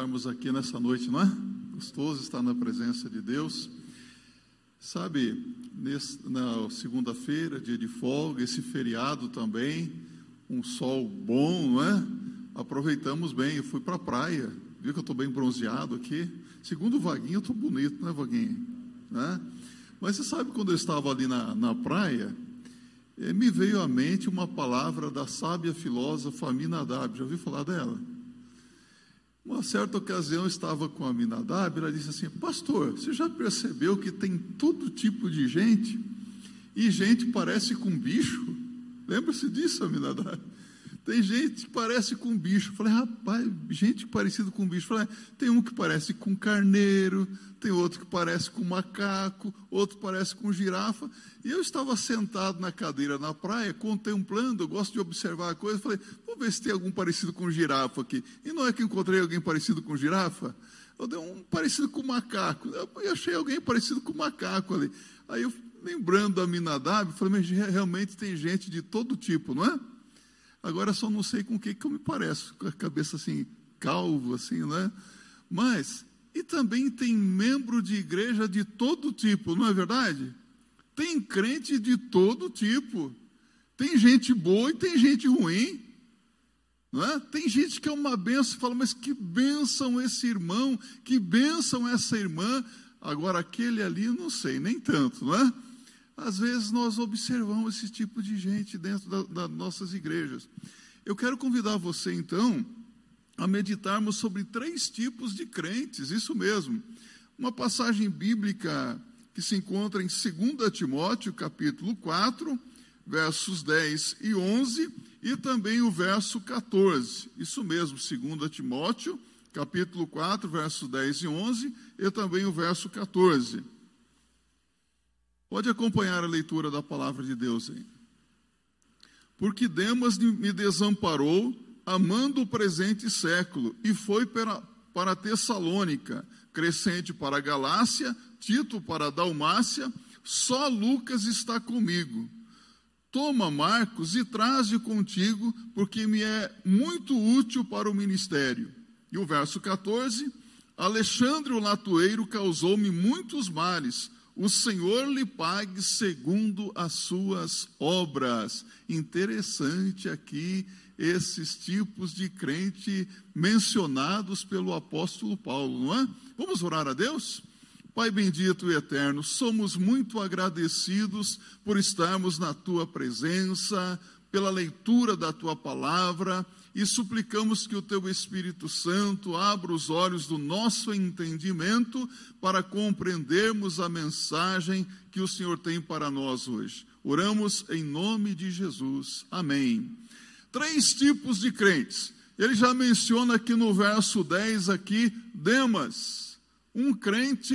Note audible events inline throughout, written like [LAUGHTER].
estarmos aqui nessa noite, não é? Gostoso estar na presença de Deus. Sabe, nesse, na segunda-feira, dia de folga, esse feriado também, um sol bom, não é? Aproveitamos bem. Eu fui para a praia, viu que eu estou bem bronzeado aqui. Segundo o Vaguinho, eu estou bonito, né, Vaguinho? Né? Mas você sabe quando eu estava ali na, na praia, eh, me veio à mente uma palavra da sábia filósofa Aminadab. Já ouviu falar dela? Uma certa ocasião eu estava com a Minadab, ela disse assim: Pastor, você já percebeu que tem todo tipo de gente e gente parece com bicho? Lembra-se disso, Aminadab? Tem gente que parece com bicho. Eu falei, rapaz, gente parecida com bicho. Eu falei, tem um que parece com carneiro, tem outro que parece com macaco, outro parece com girafa. E eu estava sentado na cadeira na praia, contemplando, eu gosto de observar a coisa. Falei, vou ver se tem algum parecido com girafa aqui. E não é que encontrei alguém parecido com girafa? Eu dei um parecido com macaco. Eu achei alguém parecido com macaco ali. Aí eu, lembrando a Minadab, falei, mas realmente tem gente de todo tipo, não é? Agora só não sei com o que, que eu me pareço, com a cabeça assim, calvo, assim, né? Mas, e também tem membro de igreja de todo tipo, não é verdade? Tem crente de todo tipo. Tem gente boa e tem gente ruim. Não é? Tem gente que é uma benção e fala, mas que benção esse irmão, que benção essa irmã. Agora, aquele ali, não sei, nem tanto, não é? Às vezes nós observamos esse tipo de gente dentro das da nossas igrejas. Eu quero convidar você, então, a meditarmos sobre três tipos de crentes, isso mesmo. Uma passagem bíblica que se encontra em 2 Timóteo, capítulo 4, versos 10 e 11, e também o verso 14. Isso mesmo, 2 Timóteo, capítulo 4, versos 10 e 11, e também o verso 14. Pode acompanhar a leitura da palavra de Deus aí. Porque Demas me desamparou, amando o presente século, e foi para, para Tessalônica, Crescente para a Galácia, Tito para a Dalmácia, só Lucas está comigo. Toma Marcos e traze contigo, porque me é muito útil para o ministério. E o verso 14: Alexandre o Latueiro causou-me muitos males o Senhor lhe pague segundo as suas obras. Interessante aqui esses tipos de crente mencionados pelo apóstolo Paulo, não é? Vamos orar a Deus? Pai bendito e eterno, somos muito agradecidos por estarmos na tua presença, pela leitura da tua palavra e suplicamos que o teu Espírito Santo abra os olhos do nosso entendimento para compreendermos a mensagem que o Senhor tem para nós hoje. Oramos em nome de Jesus. Amém. Três tipos de crentes. Ele já menciona aqui no verso 10 aqui Demas, um crente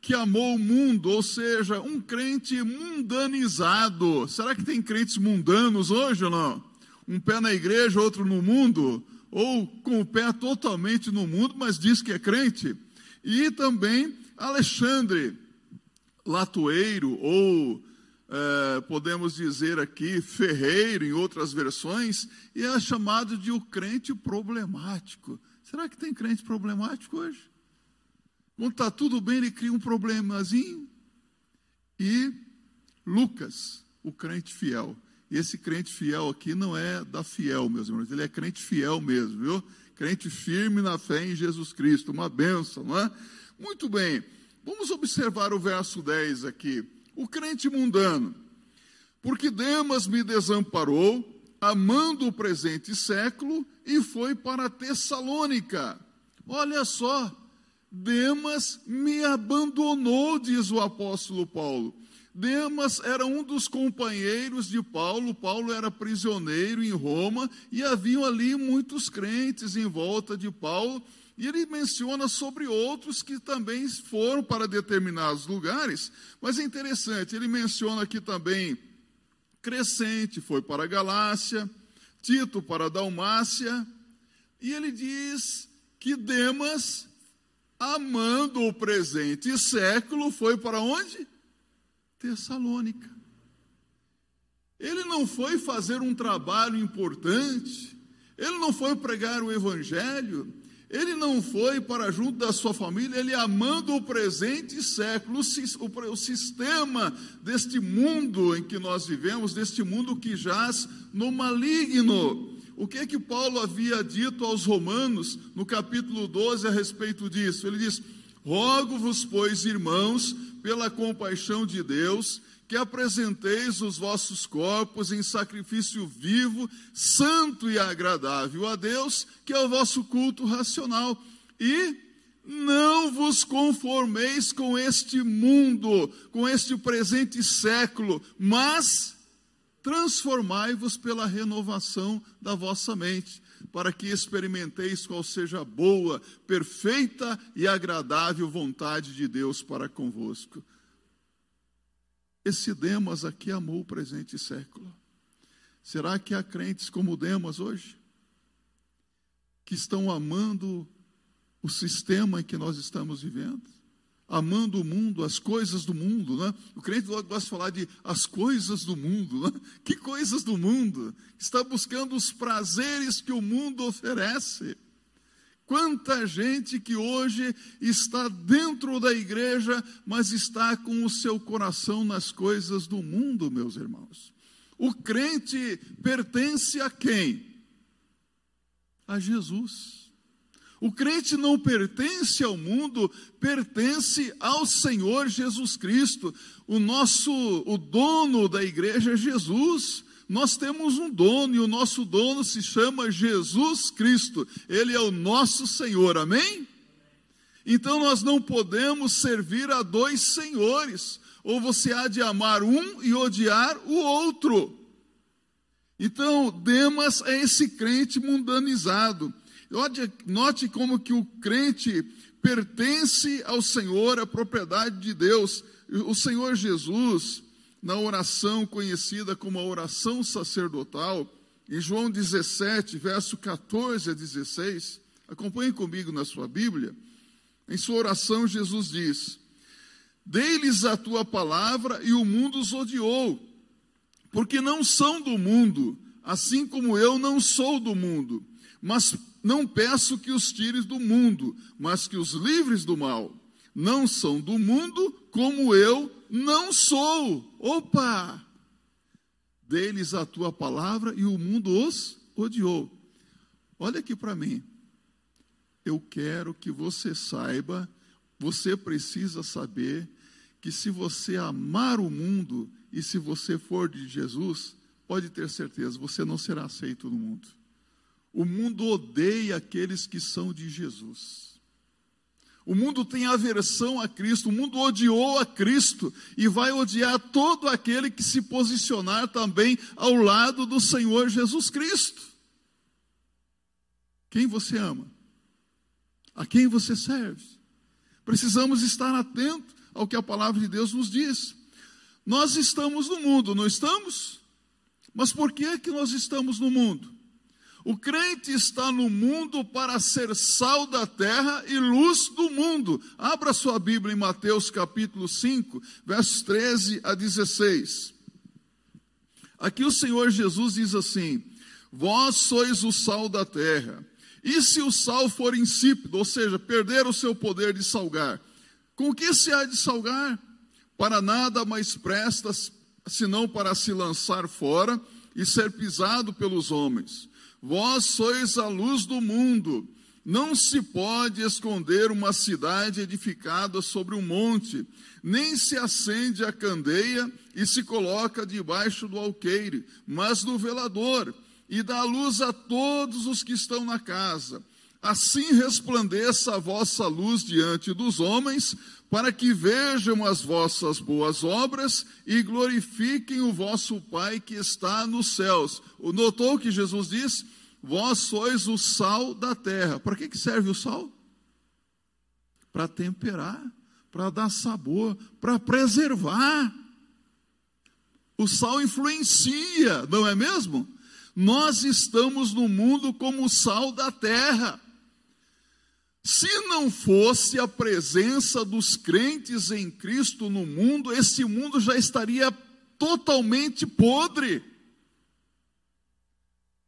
que amou o mundo, ou seja, um crente mundanizado. Será que tem crentes mundanos hoje ou não? Um pé na igreja, outro no mundo, ou com o pé totalmente no mundo, mas diz que é crente. E também Alexandre Latoeiro, ou é, podemos dizer aqui Ferreiro, em outras versões, e é chamado de o crente problemático. Será que tem crente problemático hoje? Quando está tudo bem, ele cria um problemazinho. E Lucas, o crente fiel. Esse crente fiel aqui não é da fiel, meus irmãos, ele é crente fiel mesmo, viu? Crente firme na fé em Jesus Cristo, uma benção, não é? Muito bem, vamos observar o verso 10 aqui. O crente mundano, porque Demas me desamparou, amando o presente século, e foi para Tessalônica. Olha só, Demas me abandonou, diz o apóstolo Paulo. Demas era um dos companheiros de Paulo. Paulo era prisioneiro em Roma e haviam ali muitos crentes em volta de Paulo. E ele menciona sobre outros que também foram para determinados lugares. Mas é interessante, ele menciona aqui também Crescente, foi para a Galácia, Tito para a Dalmácia. E ele diz que Demas, amando o presente século, foi para onde? Tessalônica. Ele não foi fazer um trabalho importante, ele não foi pregar o Evangelho, Ele não foi para junto da sua família, ele amando o presente século, o sistema deste mundo em que nós vivemos, deste mundo que jaz no maligno. O que é que Paulo havia dito aos romanos no capítulo 12 a respeito disso? Ele diz: Rogo-vos, pois, irmãos, pela compaixão de Deus, que apresenteis os vossos corpos em sacrifício vivo, santo e agradável a Deus, que é o vosso culto racional. E não vos conformeis com este mundo, com este presente século, mas transformai-vos pela renovação da vossa mente, para que experimenteis qual seja a boa, perfeita e agradável vontade de Deus para convosco. Esse Demas aqui amou o presente século. Será que há crentes como Demas hoje? Que estão amando o sistema em que nós estamos vivendo? Amando o mundo, as coisas do mundo, né? O crente gosta de falar de as coisas do mundo, né? Que coisas do mundo? Está buscando os prazeres que o mundo oferece. Quanta gente que hoje está dentro da igreja, mas está com o seu coração nas coisas do mundo, meus irmãos. O crente pertence a quem? A Jesus. O crente não pertence ao mundo, pertence ao Senhor Jesus Cristo. O nosso, o dono da igreja é Jesus. Nós temos um dono e o nosso dono se chama Jesus Cristo. Ele é o nosso Senhor, amém? Então nós não podemos servir a dois senhores. Ou você há de amar um e odiar o outro. Então, Demas é esse crente mundanizado. Note como que o crente pertence ao Senhor, a propriedade de Deus. O Senhor Jesus, na oração conhecida como a oração sacerdotal, em João 17, verso 14 a 16, acompanhe comigo na sua Bíblia. Em sua oração, Jesus diz: Dei-lhes a tua palavra e o mundo os odiou, porque não são do mundo, assim como eu não sou do mundo. Mas não peço que os tires do mundo, mas que os livres do mal. Não são do mundo, como eu não sou. Opa! Deles a tua palavra e o mundo os odiou. Olha aqui para mim. Eu quero que você saiba, você precisa saber que se você amar o mundo e se você for de Jesus, pode ter certeza, você não será aceito no mundo. O mundo odeia aqueles que são de Jesus. O mundo tem aversão a Cristo, o mundo odiou a Cristo e vai odiar todo aquele que se posicionar também ao lado do Senhor Jesus Cristo. Quem você ama? A quem você serve? Precisamos estar atentos ao que a palavra de Deus nos diz. Nós estamos no mundo, não estamos? Mas por que é que nós estamos no mundo? O crente está no mundo para ser sal da terra e luz do mundo. Abra sua Bíblia em Mateus capítulo 5, versos 13 a 16. Aqui o Senhor Jesus diz assim: Vós sois o sal da terra. E se o sal for insípido, ou seja, perder o seu poder de salgar, com que se há de salgar? Para nada mais presta senão para se lançar fora e ser pisado pelos homens. Vós sois a luz do mundo. Não se pode esconder uma cidade edificada sobre um monte, nem se acende a candeia e se coloca debaixo do alqueire, mas no velador, e dá luz a todos os que estão na casa. Assim resplandeça a vossa luz diante dos homens, para que vejam as vossas boas obras e glorifiquem o vosso Pai que está nos céus. Notou que Jesus diz? Vós sois o sal da terra. Para que, serve o sal? Para temperar, para dar sabor, para preservar. O sal influencia, não é mesmo? Nós estamos no mundo como o sal da terra. Se não fosse a presença dos crentes em Cristo no mundo, esse mundo já estaria totalmente podre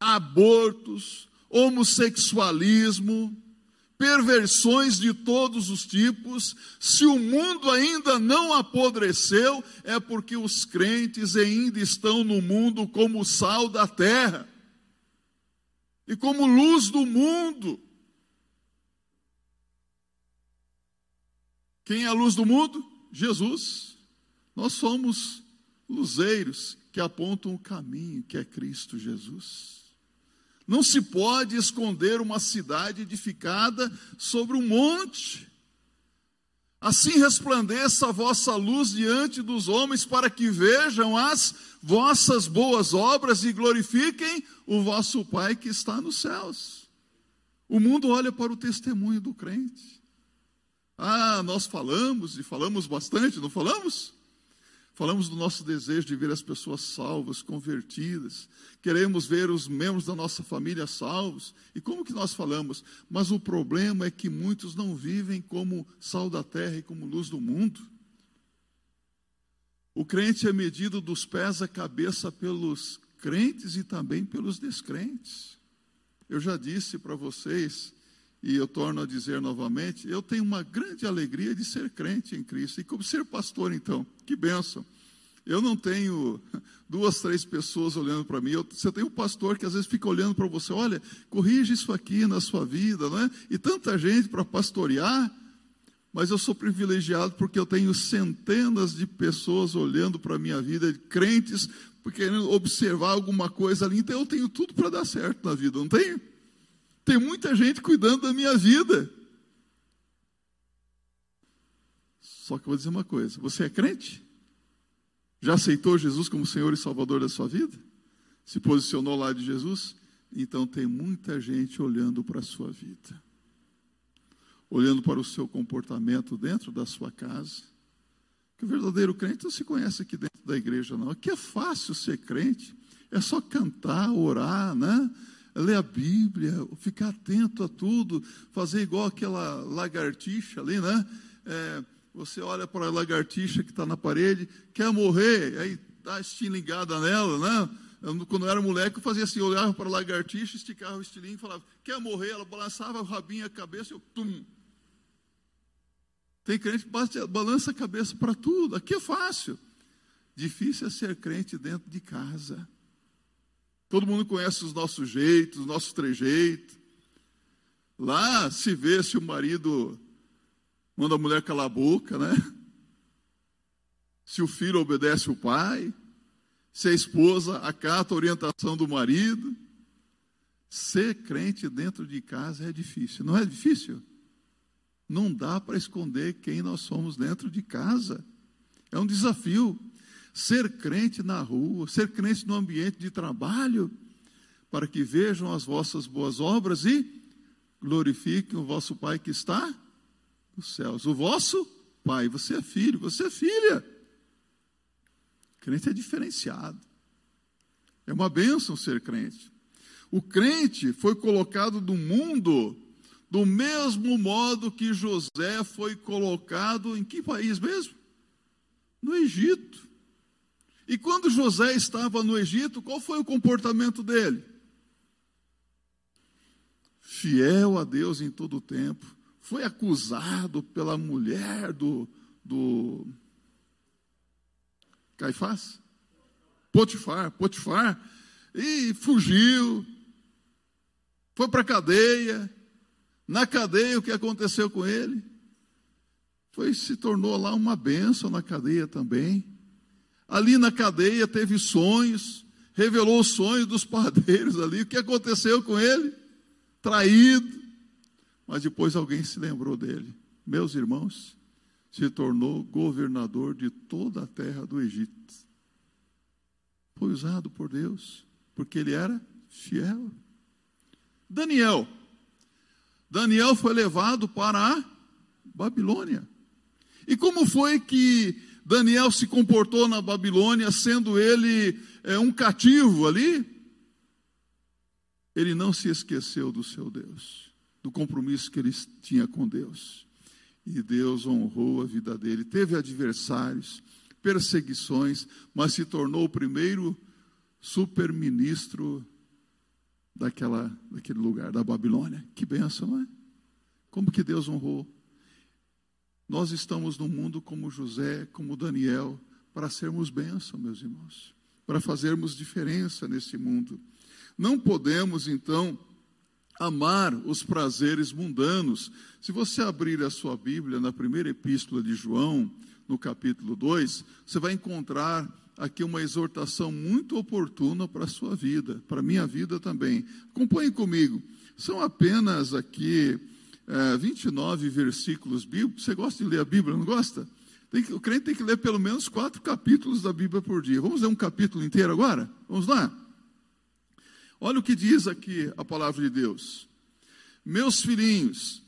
abortos, homossexualismo, perversões de todos os tipos, se o mundo ainda não apodreceu, é porque os crentes ainda estão no mundo como sal da terra e como luz do mundo. Quem é a luz do mundo? Jesus. Nós somos luzeiros que apontam o caminho que é Cristo Jesus. Não se pode esconder uma cidade edificada sobre um monte. Assim resplandeça a vossa luz diante dos homens, para que vejam as vossas boas obras e glorifiquem o vosso Pai que está nos céus. O mundo olha para o testemunho do crente. Ah, nós falamos e falamos bastante, não falamos? Falamos do nosso desejo de ver as pessoas salvas, convertidas. Queremos ver os membros da nossa família salvos. E como que nós falamos? Mas o problema é que muitos não vivem como sal da terra e como luz do mundo. O crente é medido dos pés à cabeça pelos crentes e também pelos descrentes. Eu já disse para vocês, e eu torno a dizer novamente, eu tenho uma grande alegria de ser crente em Cristo. E como ser pastor, então? Que bênção. Eu não tenho [LAUGHS] duas, três pessoas olhando para mim. Eu, você tem um pastor que às vezes fica olhando para você, olha, corrige isso aqui na sua vida, não é? E tanta gente para pastorear. Mas eu sou privilegiado porque eu tenho centenas de pessoas olhando para a minha vida, crentes, querendo observar alguma coisa ali. Então eu tenho tudo para dar certo na vida, não tenho? Tem muita gente cuidando da minha vida. Só que eu vou dizer uma coisa: você é crente? Já aceitou Jesus como Senhor e Salvador da sua vida? Se posicionou lá de Jesus? Então tem muita gente olhando para a sua vida, olhando para o seu comportamento dentro da sua casa. Que o verdadeiro crente não se conhece aqui dentro da igreja, não. Aqui é fácil ser crente, é só cantar, orar, né? Ler a Bíblia, ficar atento a tudo, fazer igual aquela lagartixa ali, né? É, você olha para a lagartixa que está na parede, quer morrer, aí dá estilingada nela, né? Eu, quando eu era moleque, eu fazia assim, olhava para a lagartixa, esticava o estilingue e falava, quer morrer? Ela balançava o rabinho, a cabeça, e eu, tum. Tem crente que balança a cabeça para tudo, aqui é fácil. Difícil é ser crente dentro de casa. Todo mundo conhece os nossos jeitos, os nossos trejeitos. Lá se vê se o marido manda a mulher calar a boca, né? Se o filho obedece o pai, se a esposa acata a orientação do marido. Ser crente dentro de casa é difícil, não é difícil? Não dá para esconder quem nós somos dentro de casa. É um desafio ser crente na rua, ser crente no ambiente de trabalho, para que vejam as vossas boas obras e glorifiquem o vosso Pai que está nos céus. O vosso Pai, você é filho, você é filha. Crente é diferenciado. É uma bênção ser crente. O crente foi colocado no mundo do mesmo modo que José foi colocado em que país mesmo? No Egito. E quando José estava no Egito, qual foi o comportamento dele? Fiel a Deus em todo o tempo. Foi acusado pela mulher do, do Caifás? Potifar, Potifar. E fugiu. Foi para a cadeia. Na cadeia, o que aconteceu com ele? Foi se tornou lá uma bênção na cadeia também. Ali na cadeia teve sonhos, revelou os sonhos dos padeiros ali. O que aconteceu com ele? Traído. Mas depois alguém se lembrou dele. Meus irmãos, se tornou governador de toda a terra do Egito. Foi usado por Deus, porque ele era fiel. Daniel. Daniel foi levado para a Babilônia. E como foi que Daniel se comportou na Babilônia, sendo ele é, um cativo ali, ele não se esqueceu do seu Deus, do compromisso que ele tinha com Deus. E Deus honrou a vida dele. Teve adversários, perseguições, mas se tornou o primeiro superministro daquela, daquele lugar, da Babilônia. Que benção, não é? Como que Deus honrou? Nós estamos no mundo como José, como Daniel, para sermos bênção, meus irmãos, para fazermos diferença nesse mundo. Não podemos, então, amar os prazeres mundanos. Se você abrir a sua Bíblia na primeira epístola de João, no capítulo 2, você vai encontrar aqui uma exortação muito oportuna para a sua vida, para a minha vida também. Acompanhe comigo. São apenas aqui é, 29 versículos bíblicos. Você gosta de ler a Bíblia, não gosta? Que, o crente tem que ler pelo menos quatro capítulos da Bíblia por dia. Vamos ler um capítulo inteiro agora? Vamos lá? Olha o que diz aqui a palavra de Deus. Meus filhinhos,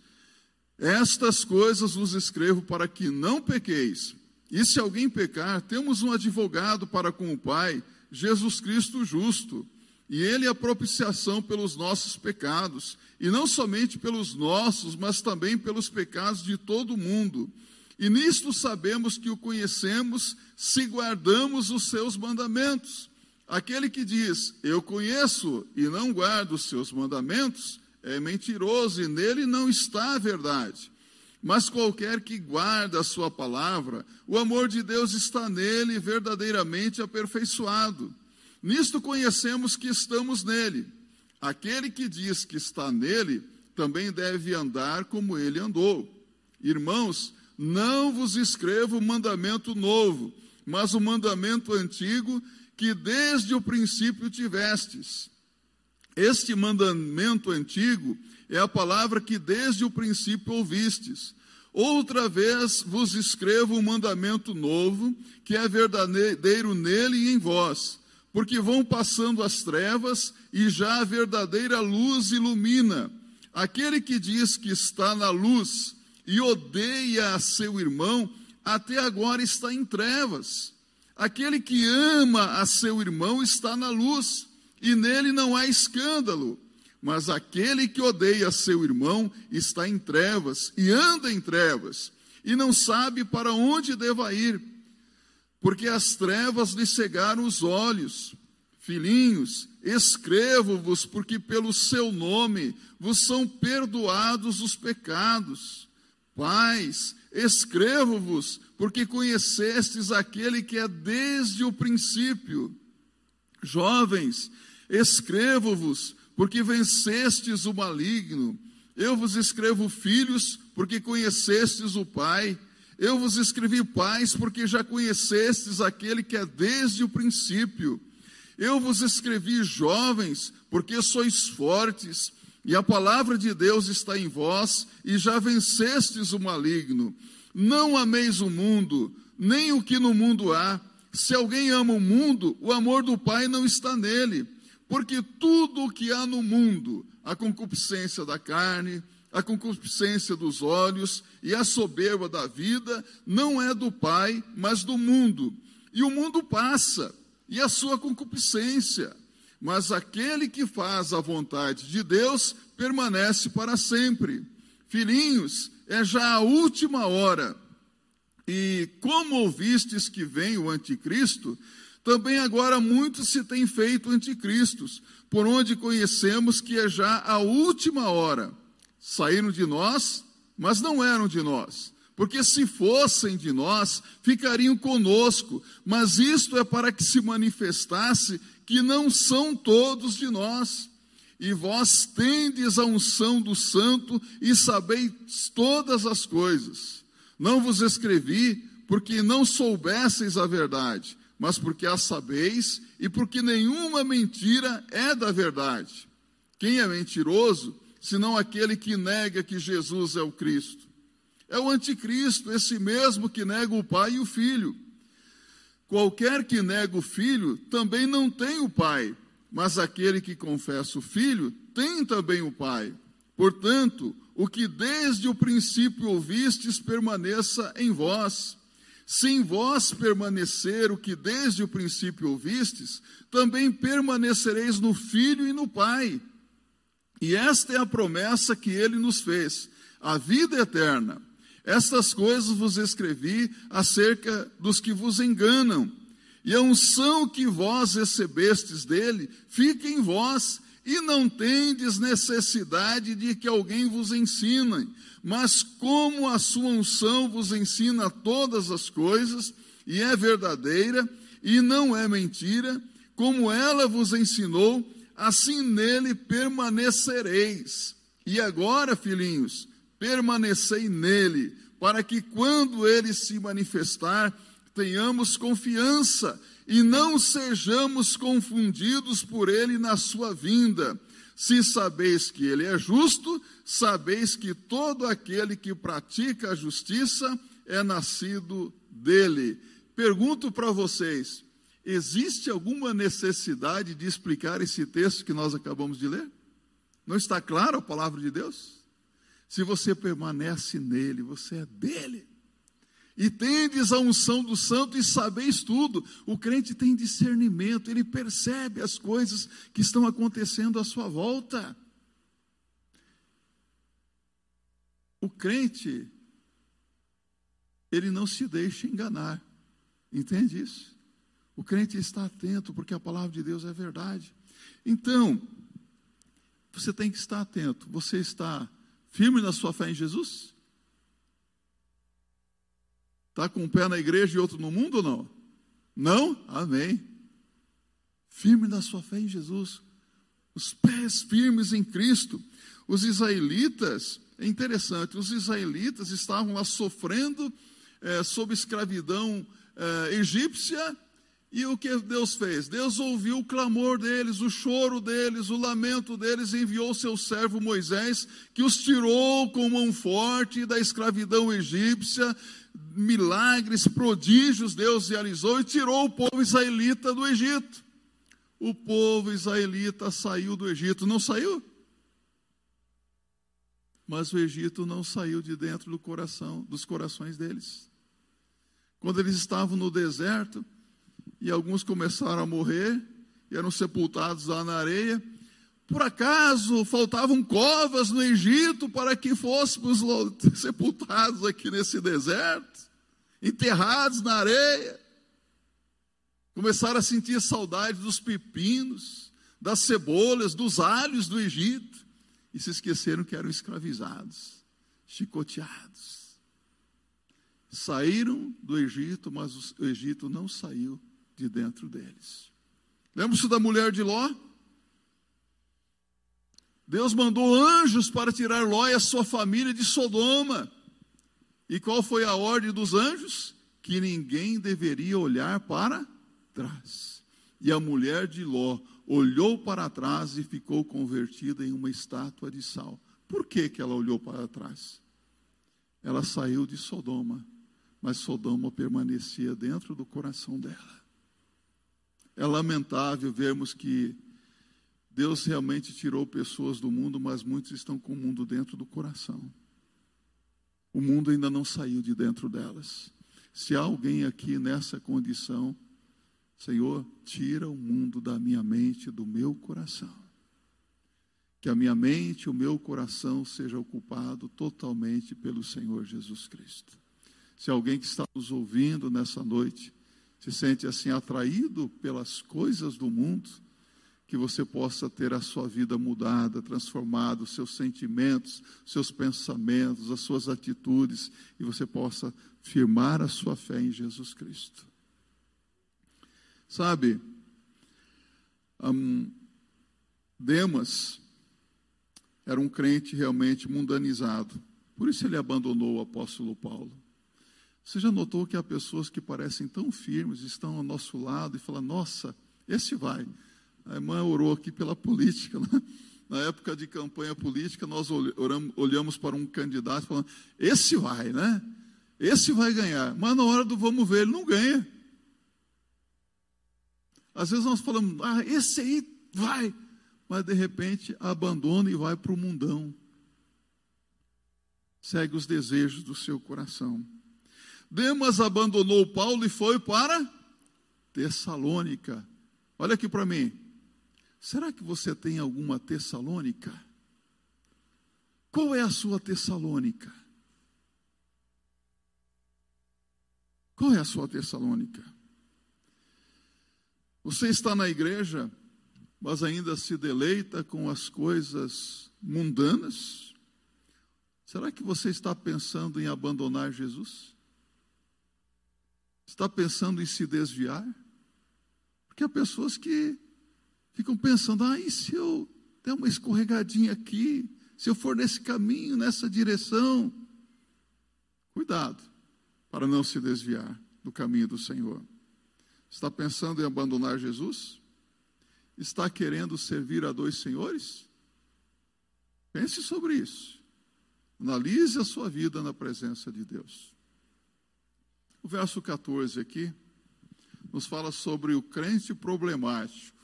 estas coisas vos escrevo para que não pequeis. E se alguém pecar, temos um advogado para com o Pai, Jesus Cristo justo. E ele é a propiciação pelos nossos pecados, e não somente pelos nossos, mas também pelos pecados de todo o mundo. E nisto sabemos que o conhecemos se guardamos os seus mandamentos. Aquele que diz, eu conheço e não guardo os seus mandamentos, é mentiroso e nele não está a verdade. Mas qualquer que guarda a sua palavra, o amor de Deus está nele verdadeiramente aperfeiçoado. Nisto conhecemos que estamos nele. Aquele que diz que está nele também deve andar como ele andou. Irmãos, não vos escrevo mandamento novo, mas o mandamento antigo que desde o princípio tivestes. Este mandamento antigo é a palavra que desde o princípio ouvistes. Outra vez vos escrevo um mandamento novo, que é verdadeiro nele e em vós porque vão passando as trevas e já a verdadeira luz ilumina. Aquele que diz que está na luz e odeia a seu irmão, até agora está em trevas. Aquele que ama a seu irmão está na luz, e nele não há escândalo. Mas aquele que odeia a seu irmão está em trevas e anda em trevas, e não sabe para onde deva ir porque as trevas lhe cegaram os olhos. Filhinhos, escrevo-vos, porque pelo seu nome vos são perdoados os pecados. Pais, escrevo-vos, porque conhecestes aquele que é desde o princípio. Jovens, escrevo-vos, porque vencestes o maligno. Eu vos escrevo, filhos, porque conhecestes o Pai. Eu vos escrevi paz, porque já conhecestes aquele que é desde o princípio. Eu vos escrevi jovens, porque sois fortes, e a palavra de Deus está em vós, e já vencestes o maligno. Não ameis o mundo, nem o que no mundo há. Se alguém ama o mundo, o amor do Pai não está nele. Porque tudo o que há no mundo, a concupiscência da carne, a concupiscência dos olhos e a soberba da vida não é do Pai, mas do mundo. E o mundo passa, e a sua concupiscência, mas aquele que faz a vontade de Deus permanece para sempre. Filhinhos, é já a última hora. E como ouvistes que vem o anticristo, também agora muitos se têm feito anticristos, por onde conhecemos que é já a última hora saíram de nós, mas não eram de nós. Porque se fossem de nós, ficariam conosco, mas isto é para que se manifestasse que não são todos de nós. E vós tendes a unção do Santo e sabeis todas as coisas. Não vos escrevi porque não soubesseis a verdade, mas porque a sabeis e porque nenhuma mentira é da verdade. Quem é mentiroso senão aquele que nega que Jesus é o Cristo. É o anticristo, esse mesmo que nega o Pai e o Filho. Qualquer que nega o Filho também não tem o Pai, mas aquele que confessa o Filho tem também o Pai. Portanto, o que desde o princípio ouvistes permaneça em vós. Se em vós permanecer o que desde o princípio ouvistes, também permanecereis no Filho e no Pai. E esta é a promessa que ele nos fez, a vida eterna. Estas coisas vos escrevi acerca dos que vos enganam. E a unção que vós recebestes dele fica em vós, e não tendes necessidade de que alguém vos ensine, mas como a sua unção vos ensina todas as coisas, e é verdadeira, e não é mentira, como ela vos ensinou, assim nele permanecereis. E agora, filhinhos, permanecei nele, para que quando ele se manifestar, tenhamos confiança e não sejamos confundidos por ele na sua vinda. Se sabeis que ele é justo, sabeis que todo aquele que pratica a justiça é nascido dele. Pergunto para vocês: existe alguma necessidade de explicar esse texto que nós acabamos de ler? Não está claro a palavra de Deus? Se você permanece nele, você é dele. E tendes a unção do santo e sabeis tudo. O crente tem discernimento, ele percebe as coisas que estão acontecendo à sua volta. O crente, ele não se deixa enganar. Entende isso? O crente está atento porque a palavra de Deus é verdade. Então, você tem que estar atento. Você está Firme na sua fé em Jesus? Está com um pé na igreja e outro no mundo ou não? Não? Amém. Firme na sua fé em Jesus. Os pés firmes em Cristo. Os israelitas, é interessante, os israelitas estavam lá sofrendo é, sob escravidão é, egípcia e o que Deus fez? Deus ouviu o clamor deles, o choro deles, o lamento deles, e enviou seu servo Moisés, que os tirou com mão forte da escravidão egípcia, milagres, prodígios Deus realizou e tirou o povo israelita do Egito. O povo israelita saiu do Egito, não saiu? Mas o Egito não saiu de dentro do coração, dos corações deles. Quando eles estavam no deserto, e alguns começaram a morrer e eram sepultados lá na areia. Por acaso faltavam covas no Egito para que fôssemos [LAUGHS] sepultados aqui nesse deserto, enterrados na areia? Começaram a sentir saudade dos pepinos, das cebolas, dos alhos do Egito e se esqueceram que eram escravizados, chicoteados. Saíram do Egito, mas o Egito não saiu de dentro deles. Lembra-se da mulher de Ló? Deus mandou anjos para tirar Ló e a sua família de Sodoma. E qual foi a ordem dos anjos? Que ninguém deveria olhar para trás. E a mulher de Ló olhou para trás e ficou convertida em uma estátua de sal. Por que, que ela olhou para trás? Ela saiu de Sodoma, mas Sodoma permanecia dentro do coração dela. É lamentável vermos que Deus realmente tirou pessoas do mundo, mas muitos estão com o mundo dentro do coração. O mundo ainda não saiu de dentro delas. Se há alguém aqui nessa condição, Senhor, tira o mundo da minha mente, do meu coração. Que a minha mente, o meu coração seja ocupado totalmente pelo Senhor Jesus Cristo. Se alguém que está nos ouvindo nessa noite, se sente assim atraído pelas coisas do mundo, que você possa ter a sua vida mudada, transformada, os seus sentimentos, seus pensamentos, as suas atitudes, e você possa firmar a sua fé em Jesus Cristo. Sabe, um, Demas era um crente realmente mundanizado, por isso ele abandonou o apóstolo Paulo. Você já notou que há pessoas que parecem tão firmes, estão ao nosso lado e falam: Nossa, esse vai. A irmã orou aqui pela política. Né? Na época de campanha política, nós olhamos para um candidato falando: Esse vai, né? Esse vai ganhar. Mas na hora do vamos ver, ele não ganha. Às vezes nós falamos: Ah, esse aí vai. Mas de repente abandona e vai para o mundão. Segue os desejos do seu coração. Demas abandonou Paulo e foi para Tessalônica. Olha aqui para mim. Será que você tem alguma Tessalônica? Qual é a sua Tessalônica? Qual é a sua Tessalônica? Você está na igreja, mas ainda se deleita com as coisas mundanas? Será que você está pensando em abandonar Jesus? Está pensando em se desviar? Porque há pessoas que ficam pensando: ah, e se eu der uma escorregadinha aqui? Se eu for nesse caminho, nessa direção? Cuidado, para não se desviar do caminho do Senhor. Está pensando em abandonar Jesus? Está querendo servir a dois senhores? Pense sobre isso. Analise a sua vida na presença de Deus. O verso 14 aqui nos fala sobre o crente problemático.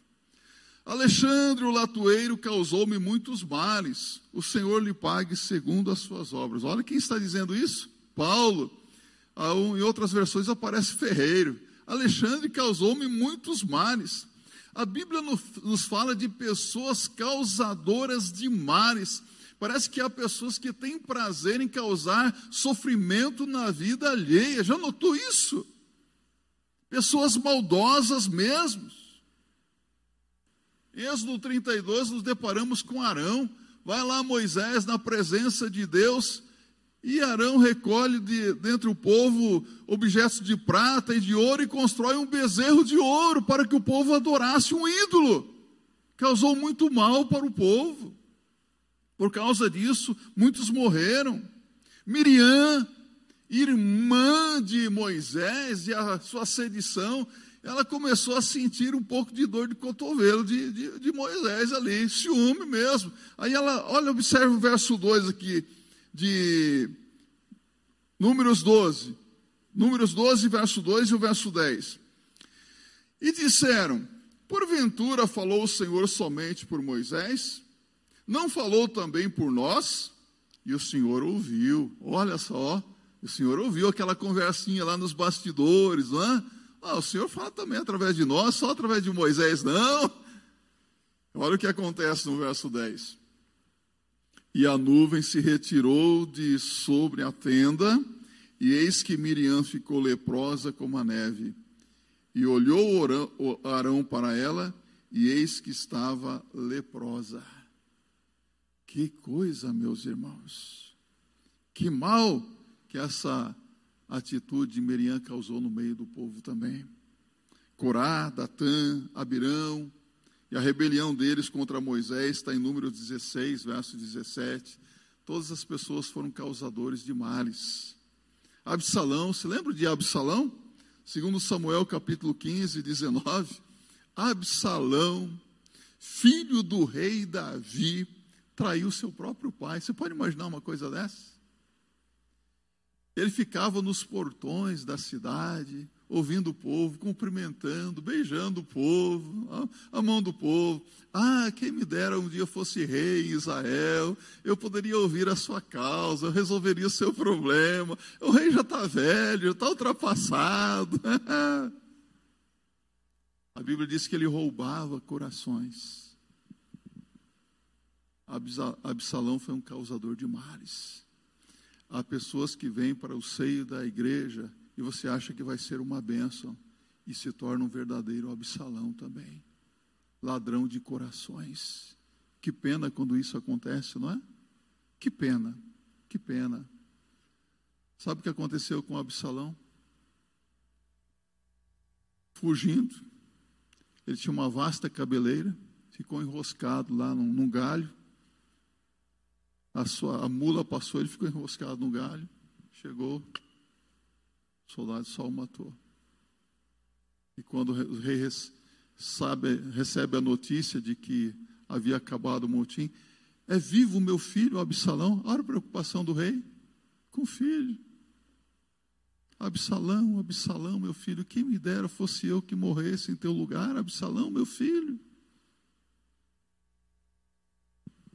Alexandre o latoeiro causou-me muitos males. O Senhor lhe pague segundo as suas obras. Olha quem está dizendo isso? Paulo. Em outras versões aparece Ferreiro. Alexandre causou-me muitos males. A Bíblia nos fala de pessoas causadoras de males. Parece que há pessoas que têm prazer em causar sofrimento na vida alheia. Já notou isso? Pessoas maldosas mesmo. Êxodo 32, nos deparamos com Arão. Vai lá Moisés na presença de Deus. E Arão recolhe de, dentre o povo objetos de prata e de ouro e constrói um bezerro de ouro para que o povo adorasse um ídolo. Causou muito mal para o povo. Por causa disso, muitos morreram. Miriam, irmã de Moisés e a sua sedição, ela começou a sentir um pouco de dor de cotovelo de, de, de Moisés ali, ciúme mesmo. Aí ela, olha, observa o verso 2 aqui, de Números 12. Números 12, verso 2 e o verso 10. E disseram: Porventura falou o Senhor somente por Moisés? Não falou também por nós? E o Senhor ouviu. Olha só, o Senhor ouviu aquela conversinha lá nos bastidores, não é? Ah, o Senhor fala também através de nós, só através de Moisés, não. Olha o que acontece no verso 10. E a nuvem se retirou de sobre a tenda, e eis que Miriam ficou leprosa como a neve. E olhou Arão para ela, e eis que estava leprosa. Que coisa, meus irmãos. Que mal que essa atitude de Miriam causou no meio do povo também. Corá, Datã, Abirão, e a rebelião deles contra Moisés está em número 16, verso 17. Todas as pessoas foram causadores de males. Absalão, se lembra de Absalão? Segundo Samuel capítulo 15, 19. Absalão, filho do rei Davi, traiu seu próprio pai. Você pode imaginar uma coisa dessa? Ele ficava nos portões da cidade, ouvindo o povo, cumprimentando, beijando o povo, a, mão do povo. Ah, quem me dera um dia fosse rei em Israel, eu poderia ouvir a sua causa, eu resolveria o seu problema. O rei já está velho, está ultrapassado. [LAUGHS] a Bíblia diz que ele roubava corações. Absalão foi um causador de males. Há pessoas que vêm para o seio da igreja e você acha que vai ser uma bênção e se torna um verdadeiro Absalão também. Ladrão de corações. Que pena quando isso acontece, não é? Que pena, que pena. Sabe o que aconteceu com Absalão? Fugindo, ele tinha uma vasta cabeleira, ficou enroscado lá num, num galho, a, sua, a mula passou, ele ficou enroscado no galho. Chegou, o soldado só o matou. E quando o rei sabe, recebe a notícia de que havia acabado o motim, é vivo o meu filho, Absalão? Olha a preocupação do rei com o filho. Absalão, Absalão, meu filho, quem me dera fosse eu que morresse em teu lugar, Absalão, meu filho.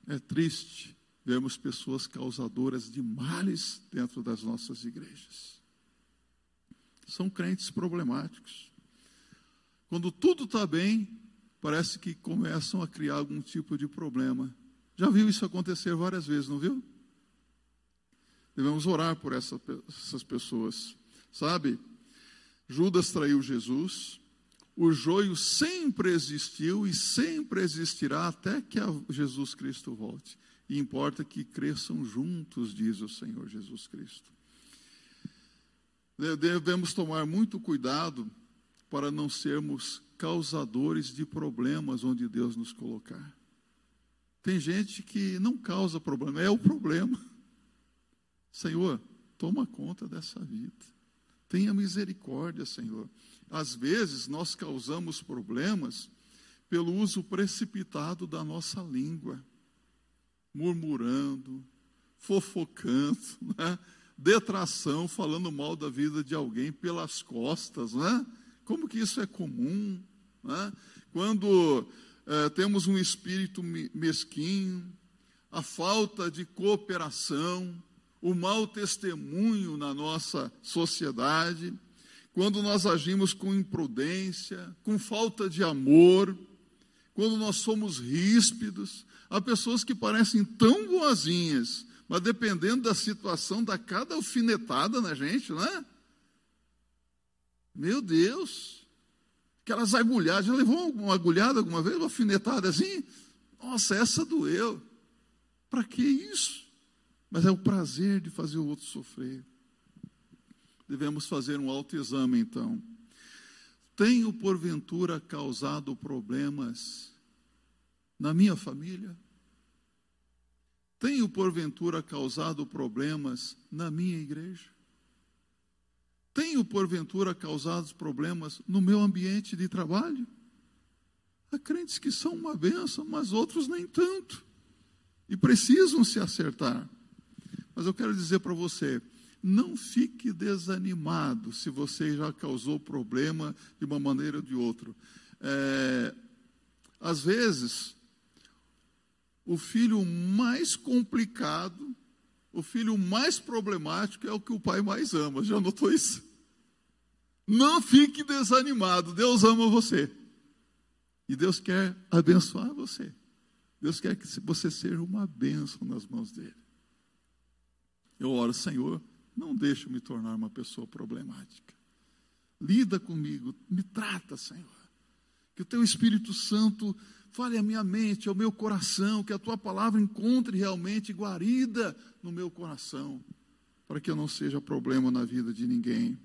É triste vemos pessoas causadoras de males dentro das nossas igrejas. São crentes problemáticos. Quando tudo está bem, parece que começam a criar algum tipo de problema. Já viu isso acontecer várias vezes, não viu? Devemos orar por essa, essas pessoas. Sabe, Judas traiu Jesus, o joio sempre existiu e sempre existirá até que Jesus Cristo volte. E importa que cresçam juntos, diz o Senhor Jesus Cristo. Devemos tomar muito cuidado para não sermos causadores de problemas onde Deus nos colocar. Tem gente que não causa problema, é o problema. Senhor, toma conta dessa vida. Tenha misericórdia, Senhor. Às vezes nós causamos problemas pelo uso precipitado da nossa língua, murmurando, fofocando, [LAUGHS] né? detração, falando mal da vida de alguém pelas costas, né? Como que isso é comum? Né? Quando é, temos um espírito mesquinho, a falta de cooperação, o mau testemunho na nossa sociedade, quando nós agimos com imprudência, com falta de amor, quando nós somos ríspidos, há pessoas que parecem tão boazinhas, mas dependendo da situação, dá cada alfinetada na gente, não é? Meu Deus! Aquelas agulhadas, já levou uma agulhada alguma vez, uma alfinetada assim? Nossa, essa doeu. Para que isso? Mas é o prazer de fazer o outro sofrer. Devemos fazer um autoexame, então. Tenho, porventura, causado problemas na minha família? Tenho, porventura, causado problemas na minha igreja? Tenho, porventura, causado problemas no meu ambiente de trabalho? Há crentes que são uma bênção, mas outros nem tanto. E precisam se acertar. Mas eu quero dizer para você: não fique desanimado se você já causou problema de uma maneira ou de outra. É, às vezes, o filho mais complicado, o filho mais problemático é o que o pai mais ama. Já notou isso? Não fique desanimado, Deus ama você. E Deus quer abençoar você. Deus quer que você seja uma bênção nas mãos dele. Eu oro, Senhor, não deixe me tornar uma pessoa problemática. Lida comigo, me trata, Senhor. Que o teu Espírito Santo fale à minha mente, ao meu coração, que a tua palavra encontre realmente guarida no meu coração, para que eu não seja problema na vida de ninguém.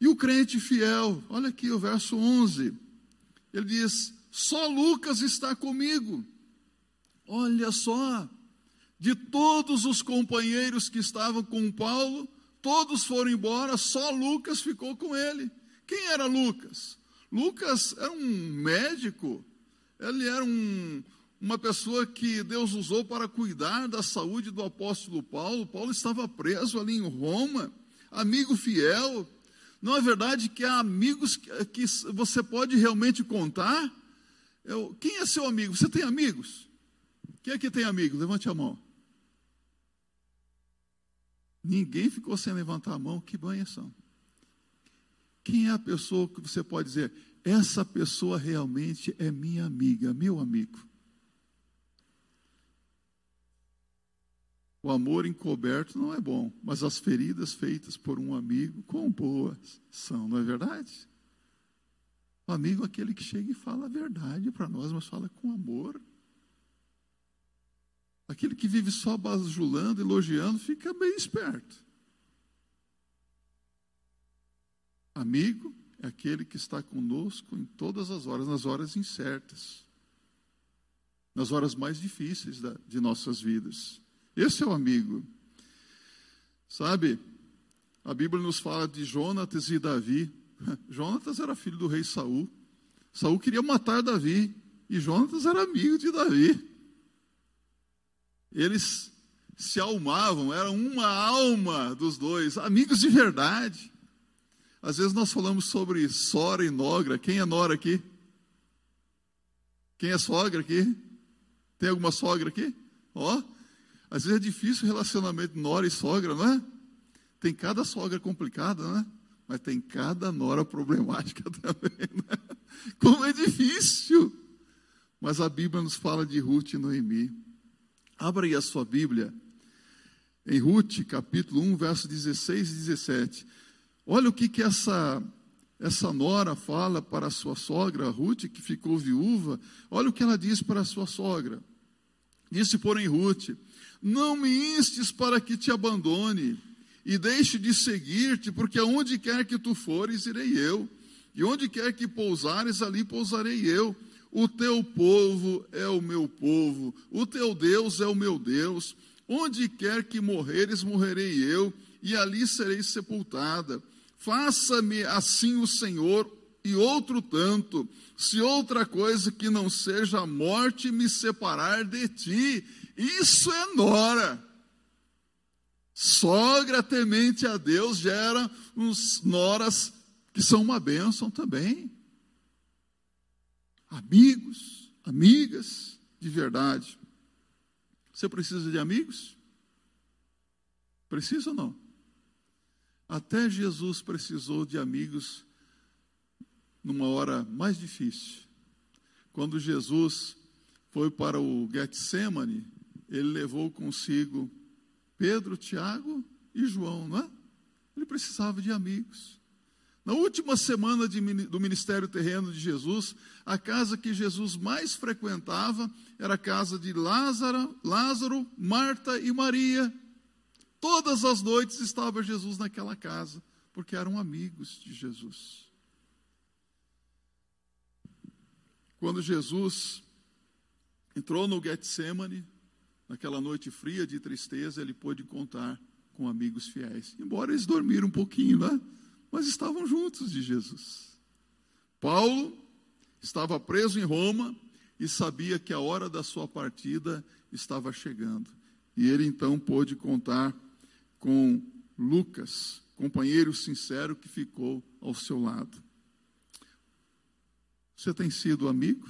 E o crente fiel, olha aqui o verso 11, ele diz: Só Lucas está comigo. Olha só, de todos os companheiros que estavam com Paulo, todos foram embora, só Lucas ficou com ele. Quem era Lucas? Lucas era um médico, ele era um, uma pessoa que Deus usou para cuidar da saúde do apóstolo Paulo. Paulo estava preso ali em Roma, amigo fiel. Não é verdade que há amigos que, que você pode realmente contar? Eu, quem é seu amigo? Você tem amigos? Quem aqui tem amigos? Levante a mão. Ninguém ficou sem levantar a mão, que são? Quem é a pessoa que você pode dizer, essa pessoa realmente é minha amiga, meu amigo? O amor encoberto não é bom, mas as feridas feitas por um amigo, quão boas são, não é verdade? O amigo é aquele que chega e fala a verdade para nós, mas fala com amor. Aquele que vive só bajulando, elogiando, fica bem esperto. Amigo é aquele que está conosco em todas as horas, nas horas incertas, nas horas mais difíceis da, de nossas vidas. Esse é o amigo. Sabe, a Bíblia nos fala de Jonatas e Davi. [LAUGHS] Jonatas era filho do rei Saul. Saul queria matar Davi e Jonatas era amigo de Davi eles se almavam, era uma alma dos dois, amigos de verdade. Às vezes nós falamos sobre Sora e Nogra. Quem é Nora aqui? Quem é sogra aqui? Tem alguma sogra aqui? Ó, às vezes é difícil o relacionamento Nora e sogra, não é? Tem cada sogra complicada, né? Mas tem cada nora problemática [LAUGHS] também, né? Como é difícil! Mas a Bíblia nos fala de Ruth e Noemi. Abra aí a sua Bíblia em Ruth, capítulo 1, verso 16 e 17. Olha o que, que essa, essa nora fala para a sua sogra, Ruth, que ficou viúva. Olha o que ela diz para a sua sogra. Disse, porém, Ruth: Não me instes para que te abandone e deixe de seguir-te, porque aonde quer que tu fores, irei eu, e onde quer que pousares, ali pousarei eu. O teu povo é o meu povo, o teu Deus é o meu Deus. Onde quer que morreres, morrerei eu, e ali serei sepultada. Faça-me assim o Senhor, e outro tanto, se outra coisa que não seja a morte me separar de ti. Isso é nora. Sogra temente a Deus gera uns noras que são uma bênção também. Amigos, amigas de verdade. Você precisa de amigos? Precisa ou não? Até Jesus precisou de amigos numa hora mais difícil. Quando Jesus foi para o Getsemane, ele levou consigo Pedro, Tiago e João, não é? Ele precisava de amigos. Na última semana de, do ministério terreno de Jesus, a casa que Jesus mais frequentava era a casa de Lázaro, Lázaro, Marta e Maria. Todas as noites estava Jesus naquela casa, porque eram amigos de Jesus. Quando Jesus entrou no Getsemane, naquela noite fria de tristeza, ele pôde contar com amigos fiéis. Embora eles dormiram um pouquinho, né? Mas estavam juntos de Jesus. Paulo estava preso em Roma e sabia que a hora da sua partida estava chegando. E ele então pôde contar com Lucas, companheiro sincero que ficou ao seu lado. Você tem sido amigo?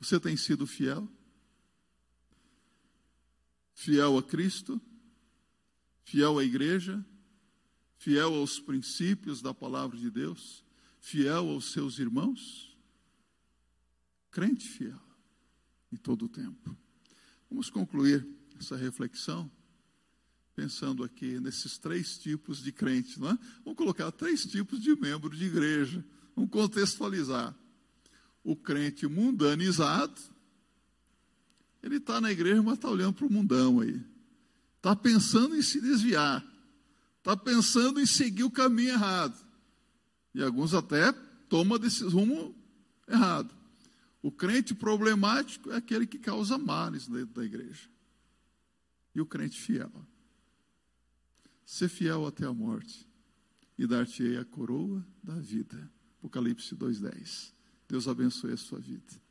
Você tem sido fiel? Fiel a Cristo? Fiel à igreja? Fiel aos princípios da palavra de Deus, fiel aos seus irmãos, crente fiel em todo o tempo. Vamos concluir essa reflexão pensando aqui nesses três tipos de crente, não é? Vamos colocar três tipos de membro de igreja. Vamos contextualizar. O crente mundanizado, ele está na igreja, mas está olhando para o mundão aí. Está pensando em se desviar está pensando em seguir o caminho errado. E alguns até tomam desse rumo errado. O crente problemático é aquele que causa males dentro da igreja. E o crente fiel. Ser fiel até a morte e dar-te-ei a coroa da vida. Apocalipse 2,10. Deus abençoe a sua vida.